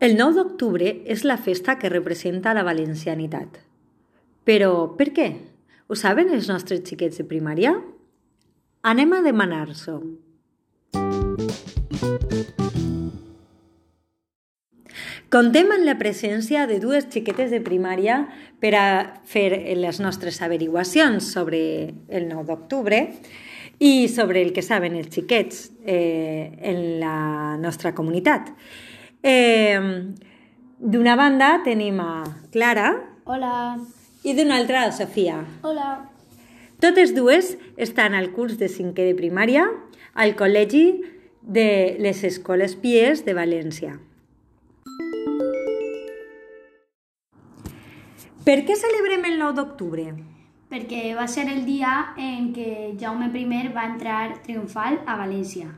El 9 d'octubre és la festa que representa la valencianitat. Però per què? Ho saben els nostres xiquets de primària? Anem a demanar-s'ho. Contem amb la presència de dues xiquetes de primària per a fer les nostres averiguacions sobre el 9 d'octubre i sobre el que saben els xiquets eh, en la nostra comunitat. Eh, d'una banda tenim a Clara Hola. i d'una altra a Sofia. Hola. Totes dues estan al curs de cinquè de primària al Col·legi de les Escoles Pies de València. Per què celebrem el 9 d'octubre? Perquè va ser el dia en què Jaume I va entrar triomfal a València.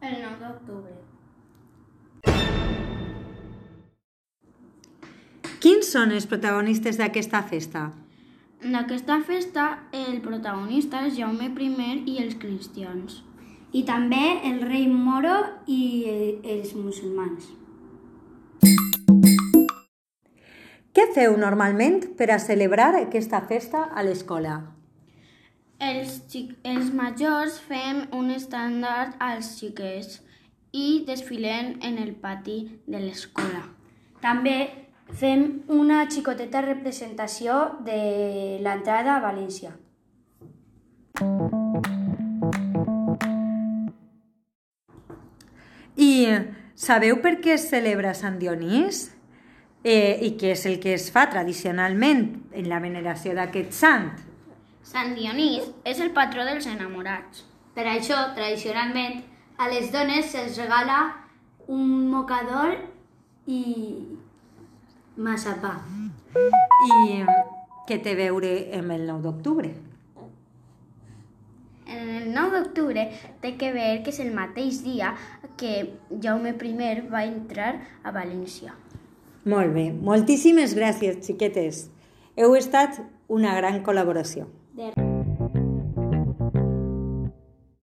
El 9 d'octubre. Quins són els protagonistes d'aquesta festa? En aquesta festa, el protagonista és Jaume I i els cristians. I també el rei Moro i els musulmans. Què feu normalment per a celebrar aquesta festa a l'escola? Els, els majors fem un estàndard als xiquets i desfilem en el pati de l'escola. També fem una xicoteta representació de l'entrada a València. I sabeu per què es celebra Sant Dionís? Eh, I què és el que es fa tradicionalment en la veneració d'aquest sant? Sant Dionís és el patró dels enamorats. Per això, tradicionalment, a les dones se'ls regala un mocador i massapà. I què té a veure amb el 9 d'octubre? En el 9 d'octubre té que veure que és el mateix dia que Jaume I va entrar a València. Molt bé, moltíssimes gràcies, xiquetes. Heu estat una gran col·laboració. De...